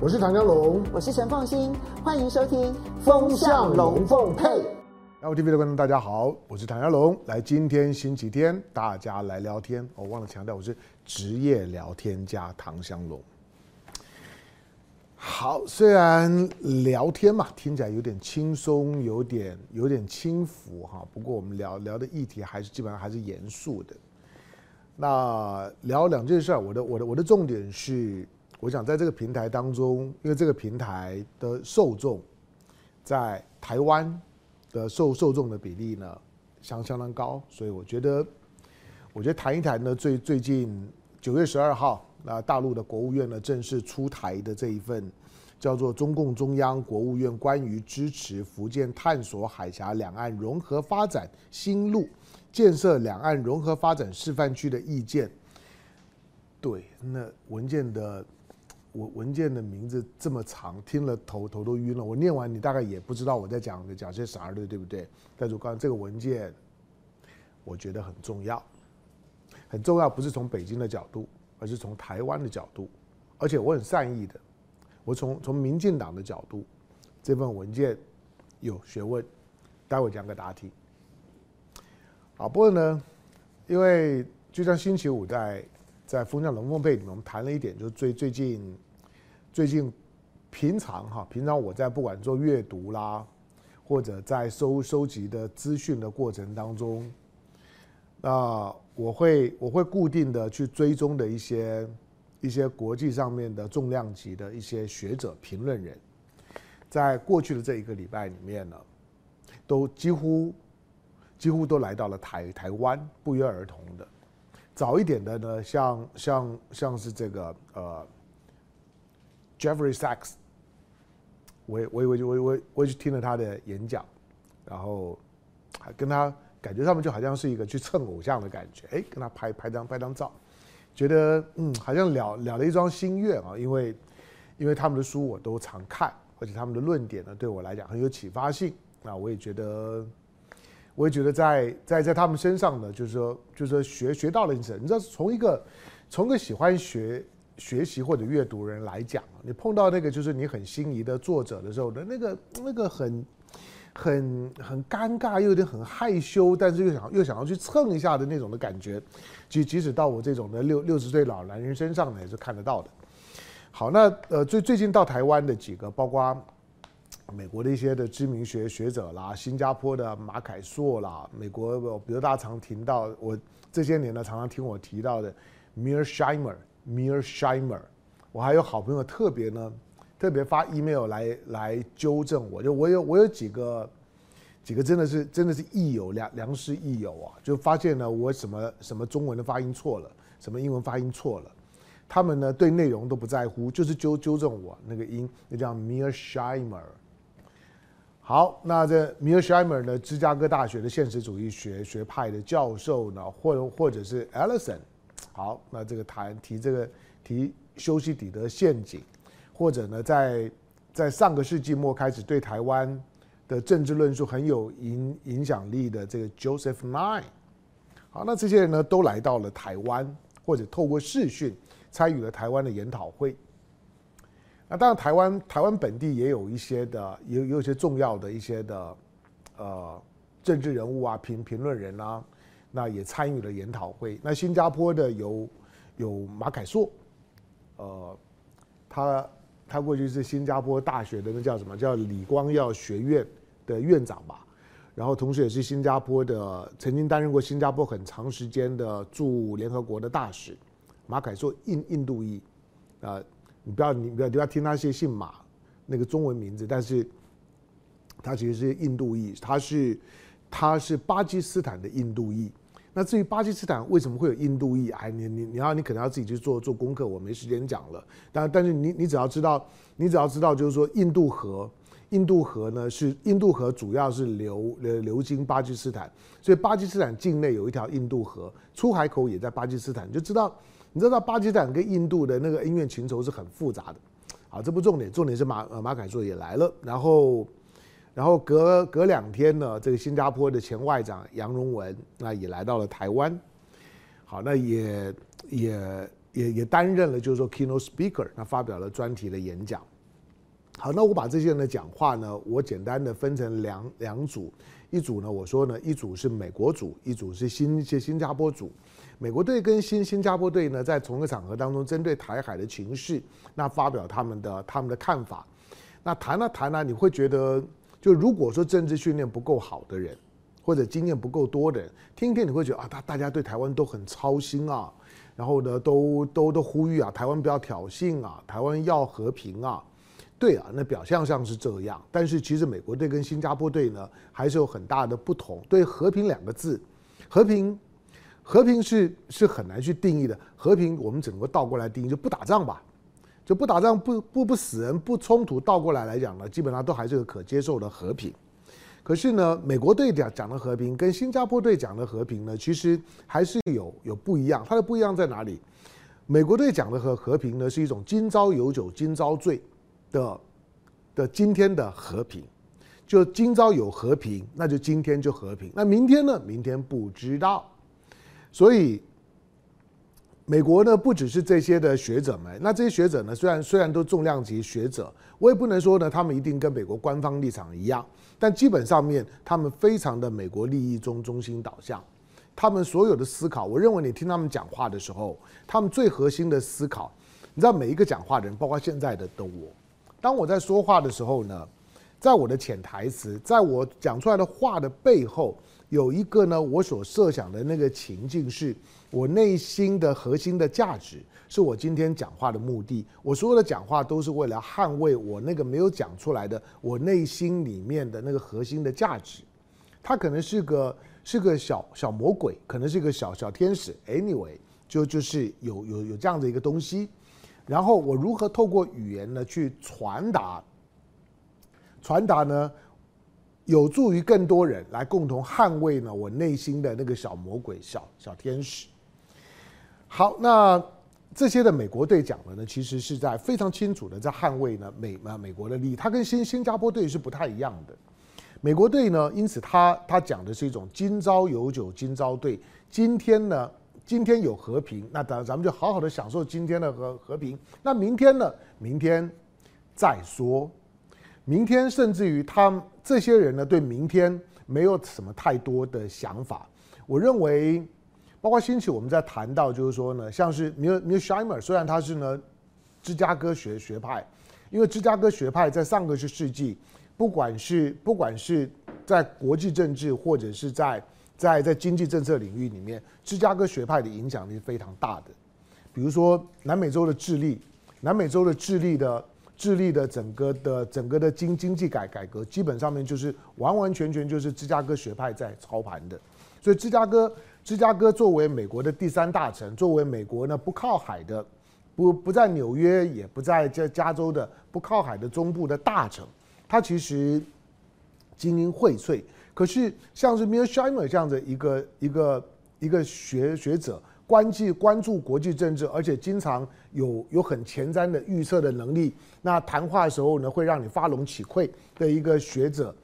我是唐江龙，我是陈凤新，欢迎收听《风向龙凤配》。LTV 的观众大家好，我是唐家龙。来，今天星期天，大家来聊天。我、哦、忘了强调，我是职业聊天家唐香龙。好，虽然聊天嘛，听起来有点轻松，有点有点轻浮哈。不过我们聊聊的议题还是基本上还是严肃的。那聊两件事儿，我的我的我的重点是，我想在这个平台当中，因为这个平台的受众在台湾的受受众的比例呢相相当高，所以我觉得，我觉得谈一谈呢，最最近九月十二号。那大陆的国务院呢，正式出台的这一份叫做《中共中央国务院关于支持福建探索海峡两岸融合发展新路建设两岸融合发展示范区的意见》。对，那文件的文文件的名字这么长，听了头头都晕了。我念完，你大概也不知道我在讲的讲些啥的，对不对？但是我刚这个文件，我觉得很重要，很重要，不是从北京的角度。而是从台湾的角度，而且我很善意的，我从从民进党的角度，这份文件有学问，待会讲个答题。啊。不过呢，因为就像星期五在在风向龙凤配里面，我们谈了一点，就是最最近最近平常哈，平常我在不管做阅读啦，或者在收收集的资讯的过程当中，那。我会我会固定的去追踪的一些一些国际上面的重量级的一些学者评论人，在过去的这一个礼拜里面呢，都几乎几乎都来到了台台湾，不约而同的。早一点的呢，像像像是这个呃，Jeffrey Sachs，我也我也我我我我也去听了他的演讲，然后还跟他。感觉上面就好像是一个去蹭偶像的感觉，哎，跟他拍拍张拍张照，觉得嗯，好像了了了一桩心愿啊。因为，因为他们的书我都常看，而且他们的论点呢，对我来讲很有启发性。那我也觉得，我也觉得在在在他们身上呢，就是说，就是说学学到了一些。你知道，从一个从一个喜欢学学习或者阅读人来讲，你碰到那个就是你很心仪的作者的时候的那个那个很。很很尴尬，又有点很害羞，但是又想又想要去蹭一下的那种的感觉，即即使到我这种的六六十岁老男人身上呢，也是看得到的。好，那呃最最近到台湾的几个，包括美国的一些的知名学学者啦，新加坡的马凯硕啦，美国比如大家常听到我这些年呢常常听我提到的 m i r s h i m e r m i r s h i m e r 我还有好朋友特别呢。特别发 email 来来纠正我，就我有我有几个几个真的是真的是益友良良师益友啊，就发现呢我什么什么中文的发音错了，什么英文发音错了，他们呢对内容都不在乎，就是纠纠正我那个音，那叫 Mearsheimer。好，那这 Mearsheimer 呢，芝加哥大学的现实主义学学派的教授呢，或或者是 Ellison，好，那这个谈提这个提修昔底德陷阱。或者呢，在在上个世纪末开始对台湾的政治论述很有影影响力的这个 Joseph Nye，好，那这些人呢都来到了台湾，或者透过视讯参与了台湾的研讨会。那当然，台湾台湾本地也有一些的，也有有一些重要的一些的呃政治人物啊、评评论人啊，那也参与了研讨会。那新加坡的有有马凯硕，呃，他。他过去是新加坡大学的那叫什么？叫李光耀学院的院长吧，然后同时也是新加坡的，曾经担任过新加坡很长时间的驻联合国的大使。马凯硕印印度裔，啊，你不要你不要不要听他是姓马那个中文名字，但是他其实是印度裔，他是他是巴基斯坦的印度裔。那至于巴基斯坦为什么会有印度裔？哎，你你你要你可能要自己去做做功课，我没时间讲了。但但是你你只要知道，你只要知道就是说印度河，印度河呢是印度河主要是流流流经巴基斯坦，所以巴基斯坦境内有一条印度河，出海口也在巴基斯坦，你就知道你知道巴基斯坦跟印度的那个恩怨情仇是很复杂的。好，这不重点，重点是马马凯硕也来了，然后。然后隔隔两天呢，这个新加坡的前外长杨荣文那也来到了台湾。好，那也也也也担任了就是说 keynote speaker，那发表了专题的演讲。好，那我把这些人的讲话呢，我简单的分成两两组，一组呢，我说呢，一组是美国组，一组是新一些新加坡组。美国队跟新新加坡队呢，在同一个场合当中，针对台海的情势，那发表他们的他们的看法。那谈了谈呢，你会觉得，就如果说政治训练不够好的人，或者经验不够多的人，听一听你会觉得啊，大大家对台湾都很操心啊，然后呢，都都都呼吁啊，台湾不要挑衅啊，台湾要和平啊。对啊，那表象上是这样，但是其实美国队跟新加坡队呢，还是有很大的不同。对“和平”两个字，和平，和平是是很难去定义的。和平，我们整个倒过来定义，就不打仗吧，就不打仗，不不不死人，不冲突。倒过来来讲呢，基本上都还是个可接受的和平。可是呢，美国队讲讲的和平，跟新加坡队讲的和平呢，其实还是有有不一样。它的不一样在哪里？美国队讲的和和平呢，是一种今朝有酒今朝醉。的的今天的和平，就今朝有和平，那就今天就和平。那明天呢？明天不知道。所以，美国呢，不只是这些的学者们。那这些学者呢，虽然虽然都重量级学者，我也不能说呢，他们一定跟美国官方立场一样。但基本上面，他们非常的美国利益中中心导向。他们所有的思考，我认为你听他们讲话的时候，他们最核心的思考，你知道，每一个讲话的人，包括现在的的我。当我在说话的时候呢，在我的潜台词，在我讲出来的话的背后，有一个呢，我所设想的那个情境，是我内心的核心的价值，是我今天讲话的目的。我所有的讲话都是为了捍卫我那个没有讲出来的，我内心里面的那个核心的价值。它可能是个是个小小魔鬼，可能是个小小天使。Anyway，就就是有有有这样的一个东西。然后我如何透过语言呢去传达？传达呢，有助于更多人来共同捍卫呢我内心的那个小魔鬼、小小天使。好，那这些的美国队讲的呢，其实是在非常清楚的在捍卫呢美啊美国的利益。他跟新新加坡队是不太一样的。美国队呢，因此他他讲的是一种今朝有酒今朝醉，今天呢。今天有和平，那咱咱们就好好的享受今天的和和平。那明天呢？明天再说。明天甚至于他这些人呢，对明天没有什么太多的想法。我认为，包括兴起我们在谈到，就是说呢，像是米尔米尔海默，虽然他是呢芝加哥学学派，因为芝加哥学派在上个世纪，不管是不管是在国际政治或者是在在在经济政策领域里面，芝加哥学派的影响力是非常大的。比如说南美洲的智利，南美洲的智利的智利的整个的整个的经经济改改革，基本上面就是完完全全就是芝加哥学派在操盘的。所以芝加哥芝加哥作为美国的第三大城，作为美国呢不靠海的，不不在纽约也不在加加州的不靠海的中部的大城，它其实精英荟萃。可是，像是 Mearsheimer 这样的一个一个一个学学者，关注关注国际政治，而且经常有有很前瞻的预测的能力。那谈话的时候呢，会让你发龙起聩的一个学者。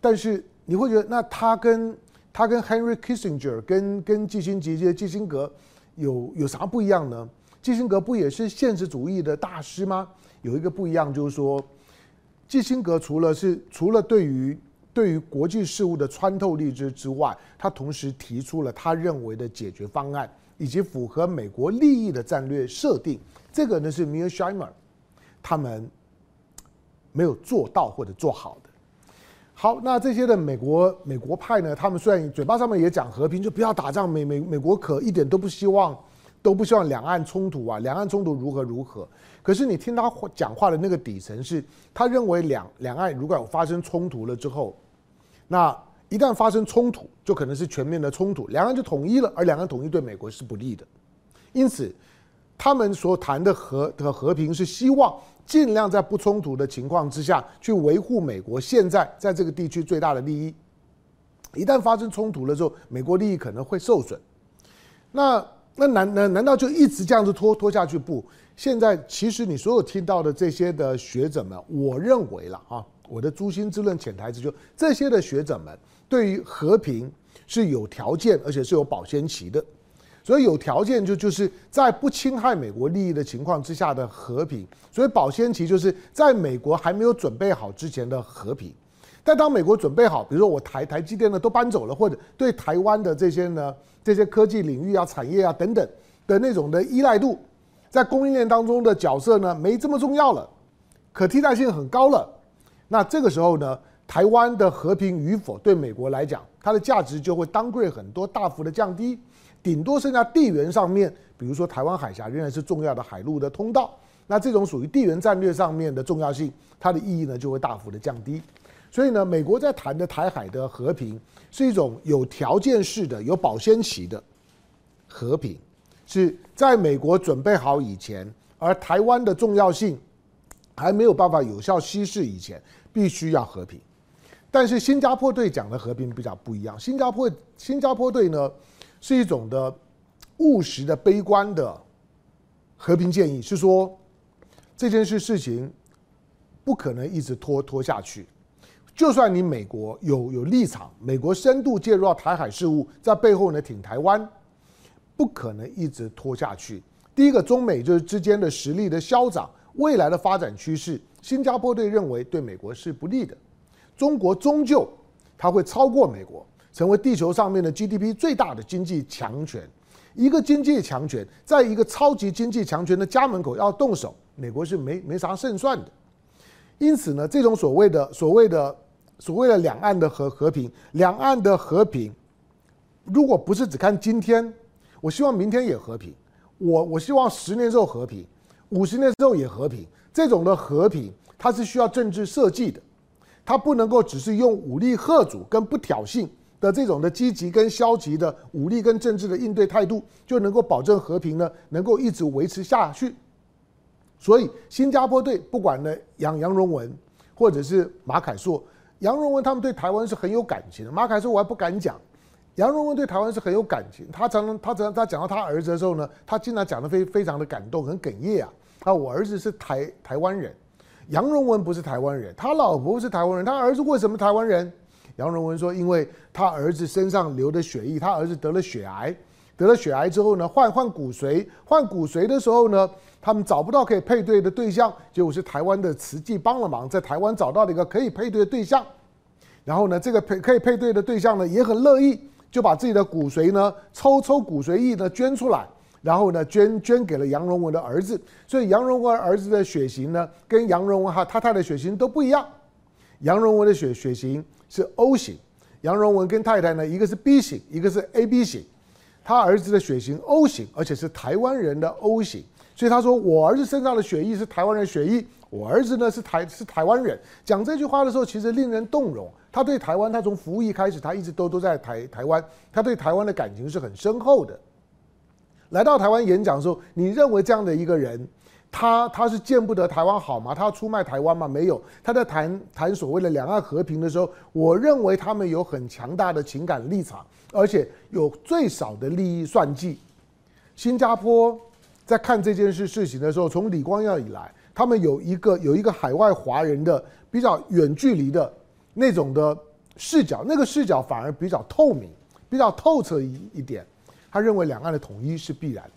但是你会觉得，那他跟他跟 Henry Kissinger 跟跟基辛吉基辛格有有啥不一样呢？基辛格不也是现实主义的大师吗？有一个不一样，就是说，基辛格除了是除了对于对于国际事务的穿透力之之外，他同时提出了他认为的解决方案，以及符合美国利益的战略设定。这个呢是 Mearsheimer 他们没有做到或者做好的。好，那这些的美国美国派呢，他们虽然嘴巴上面也讲和平，就不要打仗，美美美国可一点都不希望，都不希望两岸冲突啊，两岸冲突如何如何。可是你听他讲话的那个底层是，他认为两两岸如果有发生冲突了之后，那一旦发生冲突，就可能是全面的冲突，两岸就统一了，而两岸统一对美国是不利的。因此，他们所谈的和的和平是希望尽量在不冲突的情况之下去维护美国现在在这个地区最大的利益。一旦发生冲突了之后，美国利益可能会受损。那那难难难道就一直这样子拖拖下去？不。现在其实你所有听到的这些的学者们，我认为了啊，我的诛心之论潜台词就这些的学者们对于和平是有条件，而且是有保鲜期的。所以有条件就就是在不侵害美国利益的情况之下的和平。所以保鲜期就是在美国还没有准备好之前的和平。但当美国准备好，比如说我台台积电呢都搬走了，或者对台湾的这些呢这些科技领域啊、产业啊等等的那种的依赖度，在供应链当中的角色呢没这么重要了，可替代性很高了。那这个时候呢，台湾的和平与否对美国来讲，它的价值就会当贵很多，大幅的降低，顶多剩下地缘上面，比如说台湾海峡仍然是重要的海陆的通道，那这种属于地缘战略上面的重要性，它的意义呢就会大幅的降低。所以呢，美国在谈的台海的和平是一种有条件式的、有保鲜期的和平，是在美国准备好以前，而台湾的重要性还没有办法有效稀释以前，必须要和平。但是新加坡队讲的和平比较不一样，新加坡新加坡队呢是一种的务实的、悲观的和平建议，是说这件事事情不可能一直拖拖下去。就算你美国有有立场，美国深度介入到台海事务，在背后呢挺台湾，不可能一直拖下去。第一个，中美就是之间的实力的消长，未来的发展趋势，新加坡队认为对美国是不利的。中国终究它会超过美国，成为地球上面的 GDP 最大的经济强权。一个经济强权，在一个超级经济强权的家门口要动手，美国是没没啥胜算的。因此呢，这种所谓的所谓的所谓的两岸的和和平，两岸的和平，如果不是只看今天，我希望明天也和平，我我希望十年之后和平，五十年之后也和平。这种的和平，它是需要政治设计的，它不能够只是用武力吓阻跟不挑衅的这种的积极跟消极的武力跟政治的应对态度，就能够保证和平呢，能够一直维持下去。所以，新加坡队不管呢杨杨荣文，或者是马凯硕，杨荣文他们对台湾是很有感情的。马凯硕我还不敢讲，杨荣文对台湾是很有感情。他常常他常他讲到他儿子的时候呢，他经常讲的非非常的感动，很哽咽啊。啊，我儿子是台台湾人，杨荣文不是台湾人，他老婆是台湾人，他儿子为什么台湾人？杨荣文说，因为他儿子身上流的血液，他儿子得了血癌。得了血癌之后呢，换换骨髓，换骨髓的时候呢，他们找不到可以配对的对象，结果是台湾的慈济帮了忙，在台湾找到了一个可以配对的对象，然后呢，这个配可以配对的对象呢也很乐意，就把自己的骨髓呢抽抽骨髓液呢捐出来，然后呢捐捐给了杨荣文的儿子，所以杨荣文儿子的血型呢跟杨荣文哈他太太的血型都不一样，杨荣文的血血型是 O 型，杨荣文跟太太呢一个是 B 型，一个是 AB 型。他儿子的血型 O 型，而且是台湾人的 O 型，所以他说我儿子身上的血液是台湾人血液，我儿子呢是台是台湾人。讲这句话的时候，其实令人动容。他对台湾，他从服役开始，他一直都都在台台湾，他对台湾的感情是很深厚的。来到台湾演讲的时候，你认为这样的一个人，他他是见不得台湾好吗？他要出卖台湾吗？没有。他在谈谈所谓的两岸和平的时候，我认为他们有很强大的情感立场。而且有最少的利益算计。新加坡在看这件事事情的时候，从李光耀以来，他们有一个有一个海外华人的比较远距离的那种的视角，那个视角反而比较透明，比较透彻一一点。他认为两岸的统一是必然的。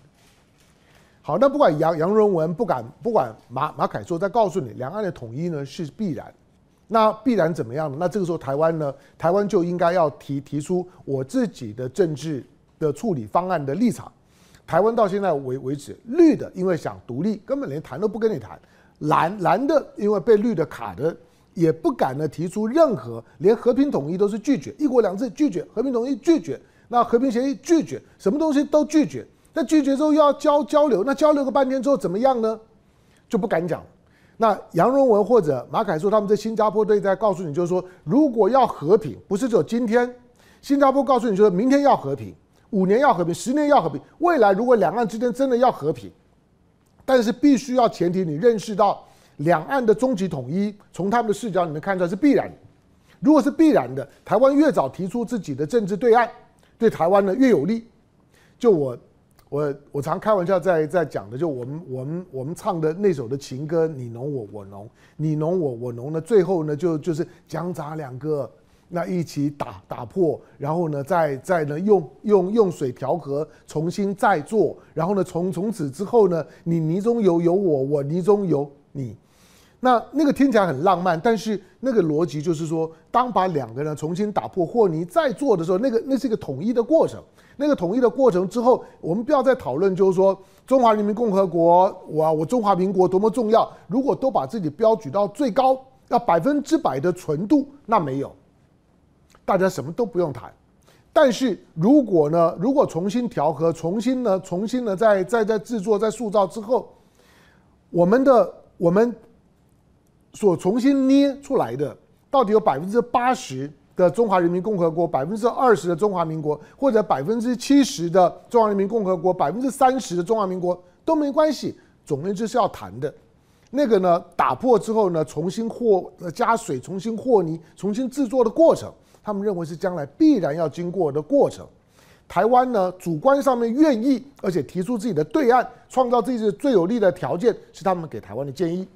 好，那不管杨杨荣文，不敢不管马马凯硕，再告诉你，两岸的统一呢是必然。那必然怎么样呢？那这个时候台湾呢？台湾就应该要提提出我自己的政治的处理方案的立场。台湾到现在为为止，绿的因为想独立，根本连谈都不跟你谈；蓝蓝的因为被绿的卡的，也不敢呢提出任何，连和平统一都是拒绝，一国两制拒绝，和平统一拒绝，那和平协议拒绝，什么东西都拒绝。那拒绝之后又要交交流，那交流个半天之后怎么样呢？就不敢讲。那杨荣文或者马凯硕他们在新加坡队在告诉你，就是说，如果要和平，不是只有今天。新加坡告诉你，说明天要和平，五年要和平，十年要和平。未来如果两岸之间真的要和平，但是必须要前提你认识到两岸的终极统一，从他们的视角里面看出来是必然。如果是必然的，台湾越早提出自己的政治对岸，对台湾呢越有利。就我。我我常开玩笑在在讲的，就我们我们我们唱的那首的情歌，你侬我我侬，你侬我我侬呢，最后呢就就是姜杂两个那一起打打破，然后呢，再再呢用用用水调和，重新再做，然后呢从从此之后呢，你泥中有有我，我泥中有你。那那个听起来很浪漫，但是那个逻辑就是说，当把两个人重新打破或你再做的时候，那个那是一个统一的过程。那个统一的过程之后，我们不要再讨论，就是说中华人民共和国，我我中华民国多么重要。如果都把自己标举到最高，要百分之百的纯度，那没有，大家什么都不用谈。但是如果呢，如果重新调和，重新呢，重新呢，再再再制作、再塑造之后，我们的我们。所重新捏出来的，到底有百分之八十的中华人民共和国，百分之二十的中华民国，或者百分之七十的中华人民共和国，百分之三十的中华民国都没关系。总而言之是要谈的。那个呢，打破之后呢，重新和加水，重新和泥，重新制作的过程，他们认为是将来必然要经过的过程。台湾呢，主观上面愿意，而且提出自己的对岸，创造自己最有利的条件，是他们给台湾的建议。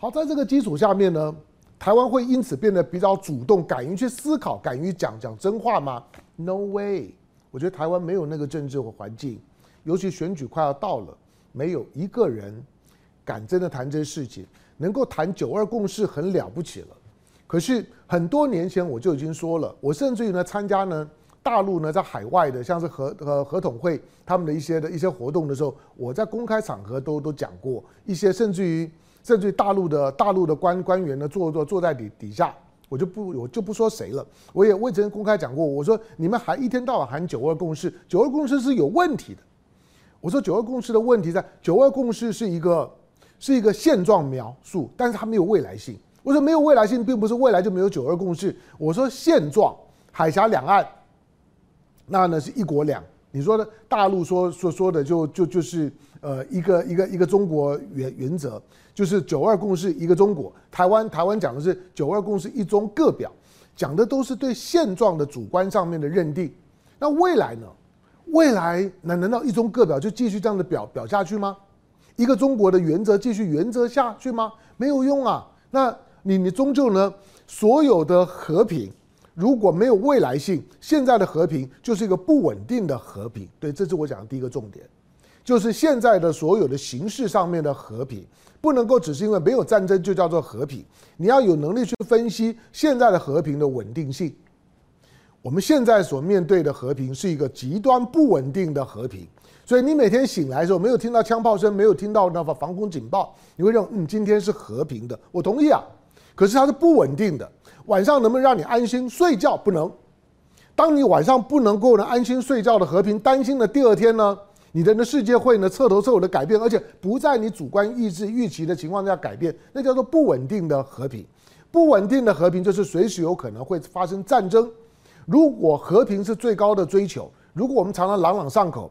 好，在这个基础下面呢，台湾会因此变得比较主动，敢于去思考，敢于讲讲真话吗？No way！我觉得台湾没有那个政治和环境，尤其选举快要到了，没有一个人敢真的谈这些事情。能够谈九二共识很了不起了，可是很多年前我就已经说了，我甚至于呢参加呢大陆呢在海外的像是合呃合统会他们的一些的一些活动的时候，我在公开场合都都讲过一些，甚至于。甚至大陆的大陆的官官员呢，坐坐坐在底底下，我就不我就不说谁了。我也未曾公开讲过，我说你们还一天到晚喊九二共识，九二共识是有问题的。我说九二共识的问题在九二共识是一个是一个现状描述，但是它没有未来性。我说没有未来性，并不是未来就没有九二共识。我说现状海峡两岸，那呢是一国两。你说的大陆说说说的就就就是呃一个一个一个中国原原则。就是九二共识一个中国，台湾台湾讲的是九二共识一中各表，讲的都是对现状的主观上面的认定。那未来呢？未来难难道一中各表就继续这样的表表下去吗？一个中国的原则继续原则下去吗？没有用啊！那你你终究呢？所有的和平如果没有未来性，现在的和平就是一个不稳定的和平。对，这是我讲的第一个重点，就是现在的所有的形式上面的和平。不能够只是因为没有战争就叫做和平，你要有能力去分析现在的和平的稳定性。我们现在所面对的和平是一个极端不稳定的和平，所以你每天醒来的时候没有听到枪炮声，没有听到那个防空警报，你会认为嗯，今天是和平的。我同意啊，可是它是不稳定的。晚上能不能让你安心睡觉？不能。当你晚上不能够呢安心睡觉的和平，担心的第二天呢？你的那世界会呢彻头彻尾的改变，而且不在你主观意志预期的情况下改变，那叫做不稳定的和平。不稳定的和平就是随时有可能会发生战争。如果和平是最高的追求，如果我们常常朗朗上口，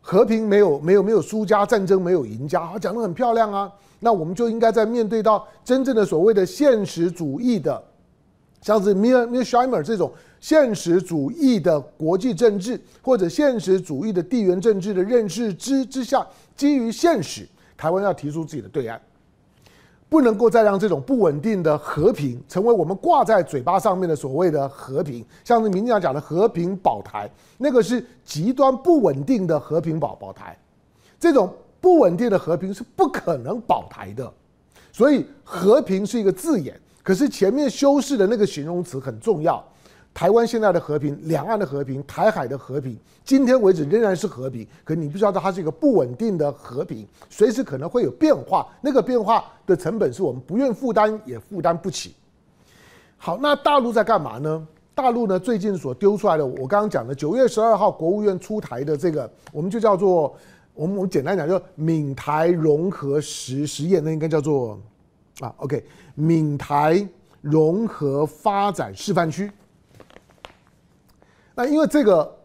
和平没有没有没有输家，战争没有赢家，讲得很漂亮啊，那我们就应该在面对到真正的所谓的现实主义的，像是米尔米尔海默这种。现实主义的国际政治或者现实主义的地缘政治的认识之之下，基于现实，台湾要提出自己的对岸，不能够再让这种不稳定的和平成为我们挂在嘴巴上面的所谓的和平，像是民进党讲的和平保台，那个是极端不稳定的和平保保台，这种不稳定的和平是不可能保台的，所以和平是一个字眼，可是前面修饰的那个形容词很重要。台湾现在的和平，两岸的和平，台海的和平，今天为止仍然是和平。可你不知道它是一个不稳定的和平，随时可能会有变化。那个变化的成本是我们不愿负担，也负担不起。好，那大陆在干嘛呢？大陆呢最近所丢出来的，我刚刚讲的九月十二号国务院出台的这个，我们就叫做我们我们简单讲，叫闽台融合实实验，那应该叫做啊，OK，闽台融合发展示范区。那因为这个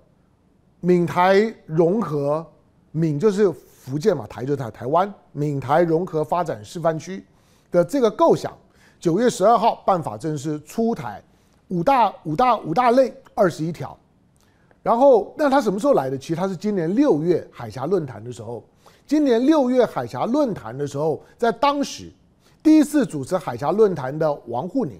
闽台融合，闽就是福建嘛，台就是台台湾，闽台融合发展示范区的这个构想，九月十二号办法正式出台，五大五大五大类二十一条，然后那他什么时候来的？其实他是今年六月海峡论坛的时候，今年六月海峡论坛的时候，在当时第一次主持海峡论坛的王沪宁，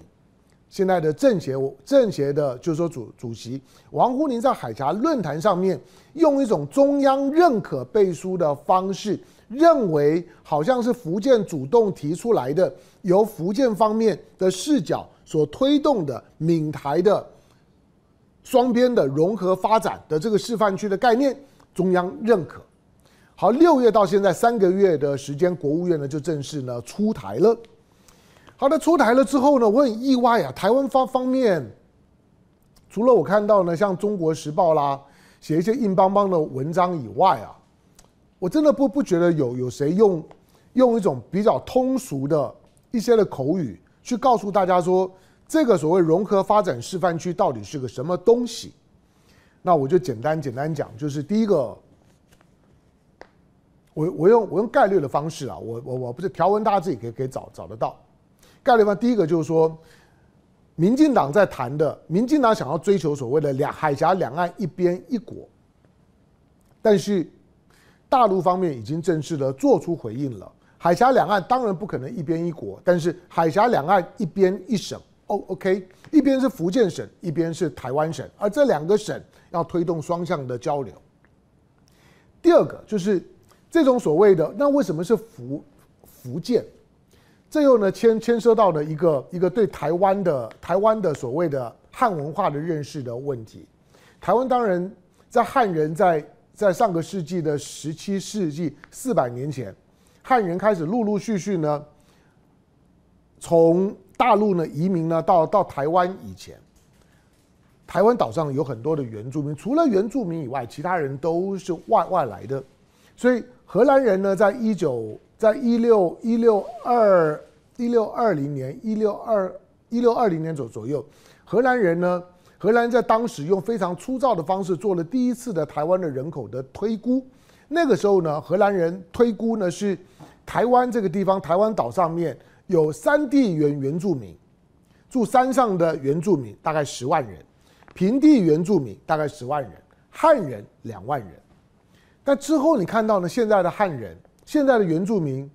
现在的政协政协的，就是说主主席王沪宁在海峡论坛上面，用一种中央认可背书的方式，认为好像是福建主动提出来的，由福建方面的视角所推动的闽台的双边的融合发展的这个示范区的概念，中央认可。好，六月到现在三个月的时间，国务院呢就正式呢出台了。好的，出台了之后呢，我很意外啊，台湾方方面，除了我看到呢，像《中国时报》啦，写一些硬邦邦的文章以外啊，我真的不不觉得有有谁用用一种比较通俗的一些的口语去告诉大家说，这个所谓融合发展示范区到底是个什么东西。那我就简单简单讲，就是第一个。我我用我用概率的方式啊，我我我不是条文，大家自己可以可以找找得到。概率方第一个就是说，民进党在谈的，民进党想要追求所谓的两海峡两岸一边一国，但是大陆方面已经正式的做出回应了。海峡两岸当然不可能一边一国，但是海峡两岸一边一省，哦，OK，一边是福建省，一边是台湾省，而这两个省要推动双向的交流。第二个就是。这种所谓的那为什么是福福建？这又呢牵牵涉到了一个一个对台湾的台湾的所谓的汉文化的认识的问题。台湾当然在汉人在在上个世纪的十七世纪四百年前，汉人开始陆陆续续呢从大陆呢移民呢到到台湾以前，台湾岛上有很多的原住民，除了原住民以外，其他人都是外外来的，所以。荷兰人呢，在一九，在一六一六二一六二零年一六二一六二零年左左右，荷兰人呢，荷兰在当时用非常粗糙的方式做了第一次的台湾的人口的推估。那个时候呢，荷兰人推估呢是台湾这个地方，台湾岛上面有山地原原住民，住山上的原住民大概十万人，平地原住民大概十万人，汉人两万人。但之后你看到呢？现在的汉人，现在的原住民，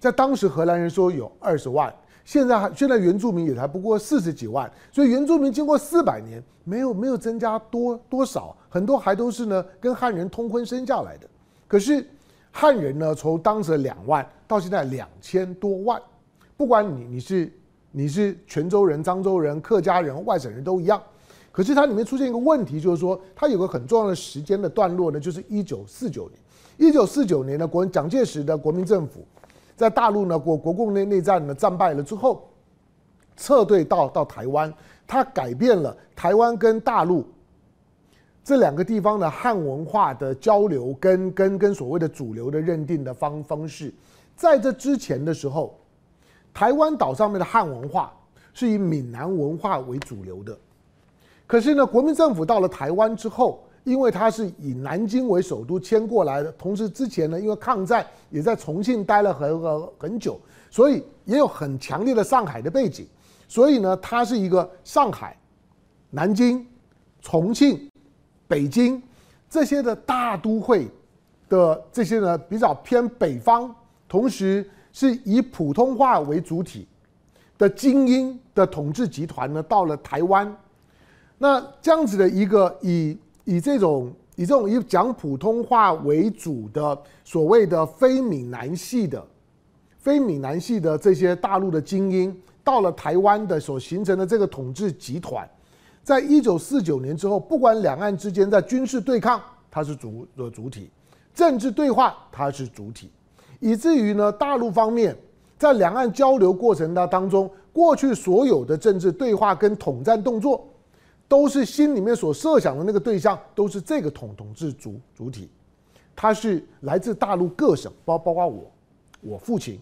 在当时荷兰人说有二十万，现在现在原住民也才不过四十几万，所以原住民经过四百年没有没有增加多多少，很多还都是呢跟汉人通婚生下来的。可是汉人呢，从当时的两万到现在两千多万，不管你你是你是泉州人、漳州人、客家人、外省人都一样。可是它里面出现一个问题，就是说它有个很重要的时间的段落呢，就是一九四九年。一九四九年呢，国蒋介石的国民政府在大陆呢国国共内内战呢战败了之后，撤退到到台湾，它改变了台湾跟大陆这两个地方的汉文化的交流跟跟跟所谓的主流的认定的方方式。在这之前的时候，台湾岛上面的汉文化是以闽南文化为主流的。可是呢，国民政府到了台湾之后，因为他是以南京为首都迁过来的，同时之前呢，因为抗战也在重庆待了很很很久，所以也有很强烈的上海的背景，所以呢，它是一个上海、南京、重庆、北京这些的大都会的这些呢比较偏北方，同时是以普通话为主体的精英的统治集团呢，到了台湾。那这样子的一个以以这种以这种以讲普通话为主的所谓的非闽南系的非闽南系的这些大陆的精英，到了台湾的所形成的这个统治集团，在一九四九年之后，不管两岸之间在军事对抗，它是主的主体；政治对话，它是主体，以至于呢，大陆方面在两岸交流过程当当中，过去所有的政治对话跟统战动作。都是心里面所设想的那个对象，都是这个统统治主主体，他是来自大陆各省，包包括我，我父亲。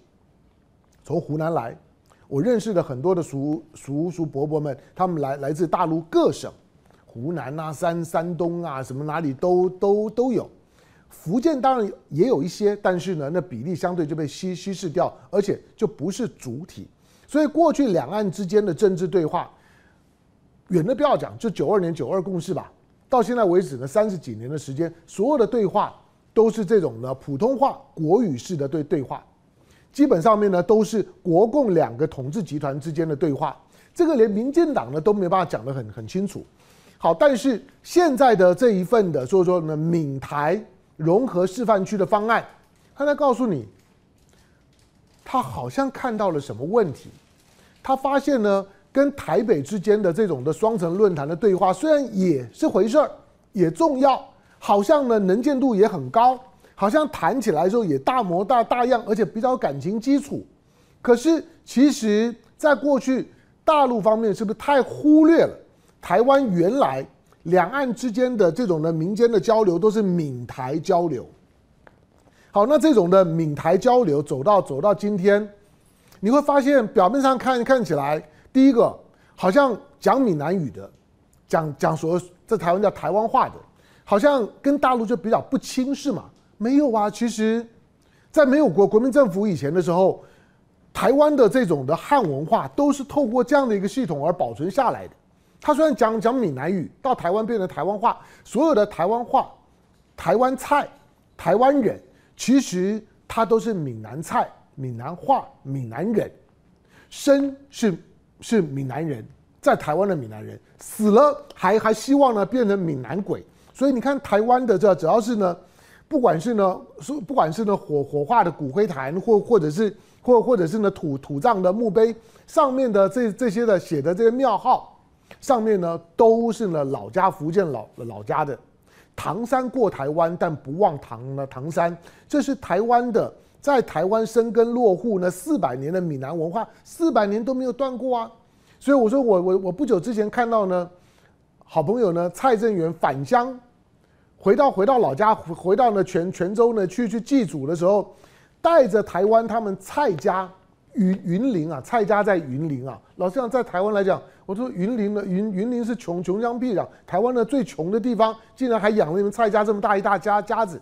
从湖南来，我认识的很多的叔叔叔伯伯们，他们来来自大陆各省，湖南啊、山山东啊，什么哪里都都都有，福建当然也有一些，但是呢，那比例相对就被稀稀释掉，而且就不是主体，所以过去两岸之间的政治对话。远的不要讲，就九二年九二共识吧，到现在为止呢，三十几年的时间，所有的对话都是这种呢普通话国语式的对对话，基本上面呢都是国共两个统治集团之间的对话，这个连民进党呢都没办法讲得很很清楚。好，但是现在的这一份的，所以说呢，闽台融合示范区的方案，他在告诉你，他好像看到了什么问题，他发现呢，跟台北之间的这种的双城论坛的对话，虽然也是回事儿，也重要，好像呢能见度也很高，好像谈起来的时候也大模大大样，而且比较感情基础，可是其实在过去大陆方面是不是太忽略了？台湾原来两岸之间的这种的民间的交流都是闽台交流。好，那这种的闽台交流走到走到今天，你会发现表面上看看起来，第一个好像讲闽南语的，讲讲说在台湾叫台湾话的，好像跟大陆就比较不亲是吗？没有啊，其实，在没有国国民政府以前的时候，台湾的这种的汉文化都是透过这样的一个系统而保存下来的。他虽然讲讲闽南语，到台湾变成台湾话，所有的台湾话、台湾菜、台湾人，其实他都是闽南菜、闽南话、闽南人。生是是闽南人，在台湾的闽南人死了还还希望呢变成闽南鬼。所以你看台湾的这只要是呢，不管是呢说不管是呢火火化的骨灰坛，或或者是或或者是呢土土葬的墓碑上面的这这些的写的这些庙号。上面呢都是呢老家福建老老家的，唐山过台湾，但不忘唐呢唐山，这是台湾的，在台湾生根落户呢四百年的闽南文化，四百年都没有断过啊。所以我说我我我不久之前看到呢，好朋友呢蔡正元返乡，回到回到老家，回到呢泉泉州呢去去祭祖的时候，带着台湾他们蔡家云云林啊，蔡家在云林啊，老实讲在台湾来讲。我说云林的云云林是穷穷乡僻壤，台湾的最穷的地方，竟然还养了你们蔡家这么大一大家家子。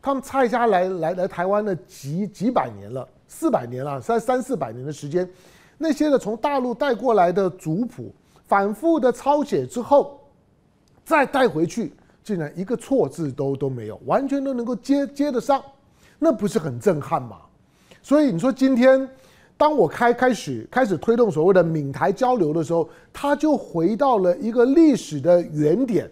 他们蔡家来来来台湾的几几百年了，四百年了，三三四百年的时间。那些的从大陆带过来的族谱，反复的抄写之后，再带回去，竟然一个错字都都没有，完全都能够接接得上，那不是很震撼吗？所以你说今天。当我开开始开始推动所谓的闽台交流的时候，他就回到了一个历史的原点，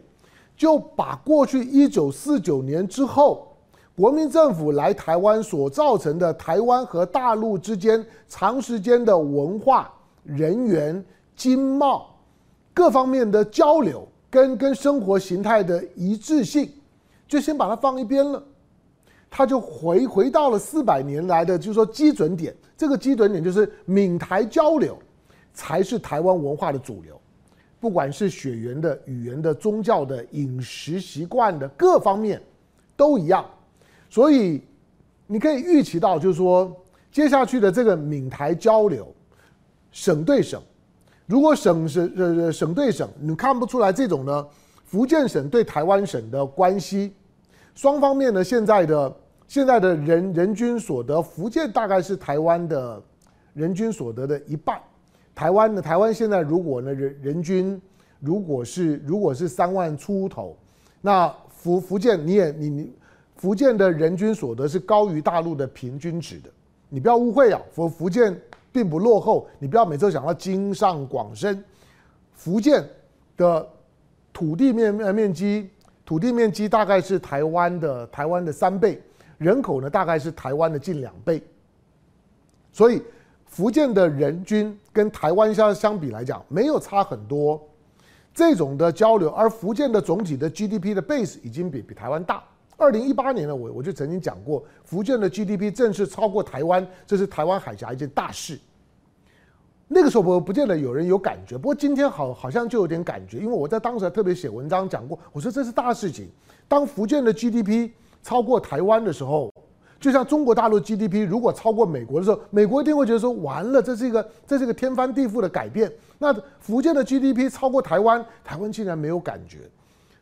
就把过去一九四九年之后国民政府来台湾所造成的台湾和大陆之间长时间的文化、人员、经贸各方面的交流跟跟生活形态的一致性，就先把它放一边了。他就回回到了四百年来的，就是说基准点。这个基准点就是闽台交流，才是台湾文化的主流。不管是血缘的、语言的、宗教的、饮食习惯的各方面，都一样。所以你可以预期到，就是说接下去的这个闽台交流，省对省，如果省省呃省对省，你看不出来这种呢，福建省对台湾省的关系，双方面呢现在的。现在的人人均所得，福建大概是台湾的人均所得的一半。台湾呢，台湾现在如果呢人人均如果是如果是三万出头，那福福建你也你你福建的人均所得是高于大陆的平均值的。你不要误会啊，福福建并不落后。你不要每次想到京上广深，福建的土地面面面积土地面积大概是台湾的台湾的三倍。人口呢，大概是台湾的近两倍，所以福建的人均跟台湾相相比来讲，没有差很多。这种的交流，而福建的总体的 GDP 的 base 已经比比台湾大。二零一八年呢，我我就曾经讲过，福建的 GDP 正式超过台湾，这是台湾海峡一件大事。那个时候不不见得有人有感觉，不过今天好好像就有点感觉，因为我在当时还特别写文章讲过，我说这是大事情。当福建的 GDP 超过台湾的时候，就像中国大陆 GDP 如果超过美国的时候，美国一定会觉得说完了，这是一个这是一个天翻地覆的改变。那福建的 GDP 超过台湾，台湾竟然没有感觉，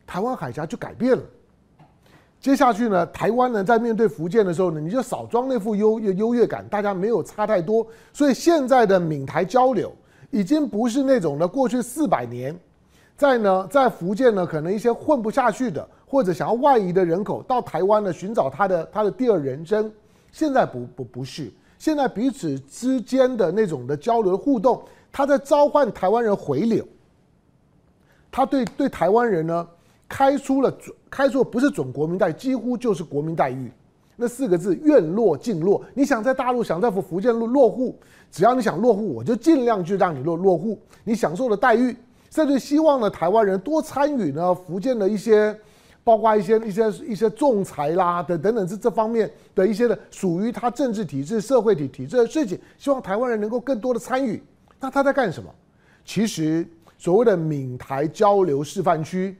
台湾海峡就改变了。接下去呢，台湾呢在面对福建的时候呢，你就少装那副优越优越感，大家没有差太多。所以现在的闽台交流已经不是那种呢过去四百年，在呢在福建呢可能一些混不下去的。或者想要外移的人口到台湾呢，寻找他的他的第二人生，现在不不不是，现在彼此之间的那种的交流互动，他在召唤台湾人回流。他对对台湾人呢，开出了，开出不是准国民待遇，几乎就是国民待遇。那四个字，愿落尽落。你想在大陆，想在福福建落落户，只要你想落户，我就尽量去让你落落户。你享受的待遇，甚至希望呢，台湾人多参与呢，福建的一些。包括一些一些一些仲裁啦等等等这这方面的一些的属于他政治体制、社会体体制的事情，希望台湾人能够更多的参与。那他在干什么？其实所谓的闽台交流示范区，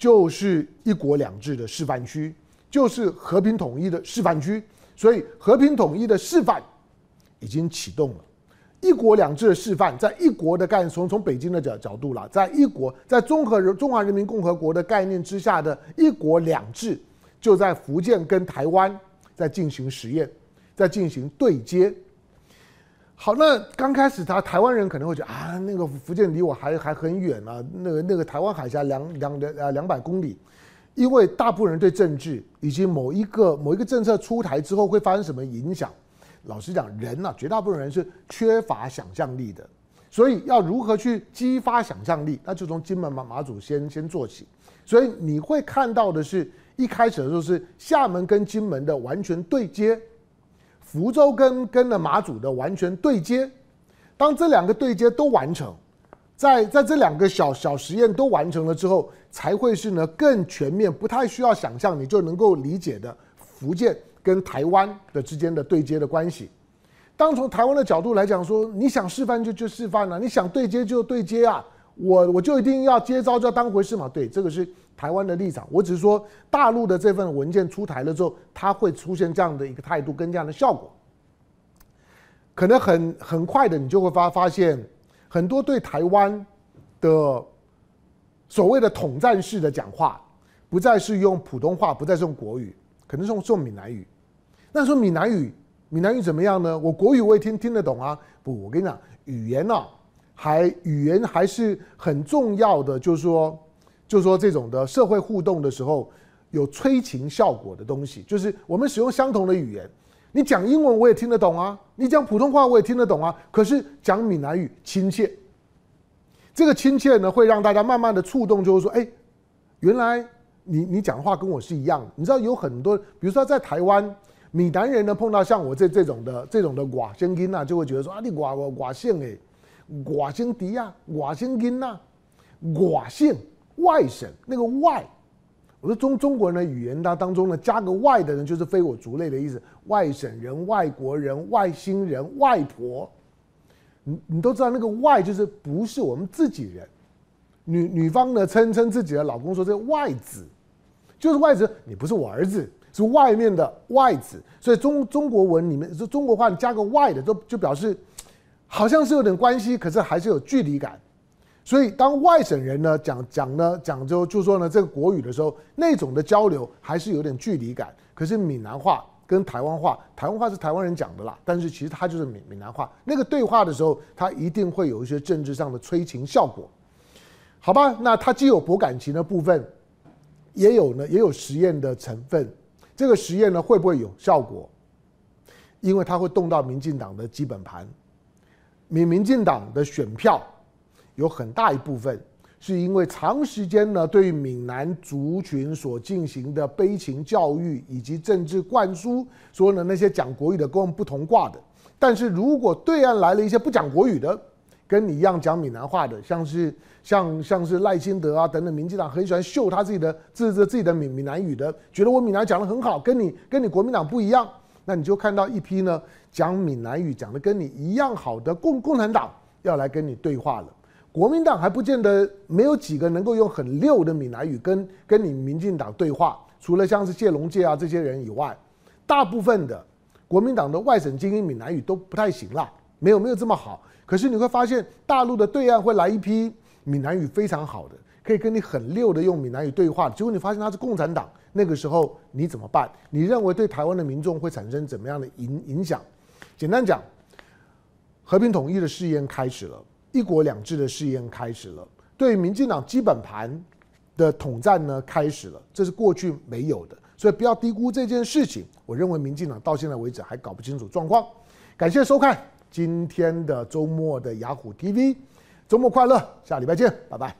就是一国两制的示范区，就是和平统一的示范区。所以和平统一的示范已经启动了。一国两制的示范，在一国的概念，从从北京的角角度了，在一国，在综合人中华人民共和国的概念之下的一国两制，就在福建跟台湾在进行实验，在进行对接。好，那刚开始他台湾人可能会觉得啊，那个福建离我还还很远啊，那个那个台湾海峡两两两两百公里，因为大部分人对政治以及某一个某一个政策出台之后会发生什么影响。老实讲，人呐、啊，绝大部分人是缺乏想象力的，所以要如何去激发想象力，那就从金门马马祖先先做起。所以你会看到的是，一开始的时候是厦门跟金门的完全对接，福州跟跟了马祖的完全对接。当这两个对接都完成，在在这两个小小实验都完成了之后，才会是呢更全面，不太需要想象你就能够理解的福建。跟台湾的之间的对接的关系，当从台湾的角度来讲，说你想示范就就示范了，你想对接就对接啊，我我就一定要接招就要当回事嘛？对，这个是台湾的立场。我只是说大陆的这份文件出台了之后，它会出现这样的一个态度跟这样的效果，可能很很快的，你就会发发现很多对台湾的所谓的统战式的讲话，不再是用普通话，不再是用国语。可能是用闽南语，那说闽南语，闽南语怎么样呢？我国语我也听听得懂啊。不，我跟你讲，语言啊，还语言还是很重要的，就是说，就是说这种的社会互动的时候有催情效果的东西，就是我们使用相同的语言，你讲英文我也听得懂啊，你讲普通话我也听得懂啊，可是讲闽南语亲切，这个亲切呢会让大家慢慢的触动，就是说，哎，原来。你你讲话跟我是一样，你知道有很多，比如说在台湾，闽南人呢碰到像我这这种的这种的外省囡啊，就会觉得说啊，你外外外省诶，外省弟啊，外省囡呐，外省外省那个外，我说中中国人的语言当当中呢，加个外的人就是非我族类的意思，外省人、外国人、外星人、外婆，你你都知道那个外就是不是我们自己人。女女方呢称称自己的老公说，这个外子，就是外子，你不是我儿子，是外面的外子。所以中中国文里面说中国话，你加个外的，都就表示好像是有点关系，可是还是有距离感。所以当外省人呢讲讲呢讲就就说呢这个国语的时候，那种的交流还是有点距离感。可是闽南话跟台湾话，台湾话是台湾人讲的啦，但是其实它就是闽闽南话。那个对话的时候，它一定会有一些政治上的催情效果。好吧，那它既有博感情的部分，也有呢，也有实验的成分。这个实验呢，会不会有效果？因为它会动到民进党的基本盘。民民进党的选票有很大一部分，是因为长时间呢，对于闽南族群所进行的悲情教育以及政治灌输，说呢那些讲国语的跟我们不同挂的。但是如果对岸来了一些不讲国语的，跟你一样讲闽南话的，像是像像是赖清德啊等等，民进党很喜欢秀他自己的自自自己的闽闽南语的，觉得我闽南讲得很好，跟你跟你国民党不一样，那你就看到一批呢讲闽南语讲的跟你一样好的共共产党要来跟你对话了，国民党还不见得没有几个能够用很溜的闽南语跟跟你民进党对话，除了像是谢龙介啊这些人以外，大部分的国民党的外省精英闽南语都不太行了，没有没有这么好。可是你会发现，大陆的对岸会来一批闽南语非常好的，可以跟你很溜的用闽南语对话。结果你发现他是共产党，那个时候你怎么办？你认为对台湾的民众会产生怎么样的影影响？简单讲，和平统一的试验开始了，一国两制的试验开始了，对民进党基本盘的统战呢开始了，这是过去没有的，所以不要低估这件事情。我认为民进党到现在为止还搞不清楚状况。感谢收看今天的周末的雅虎 TV，周末快乐，下礼拜见，拜拜。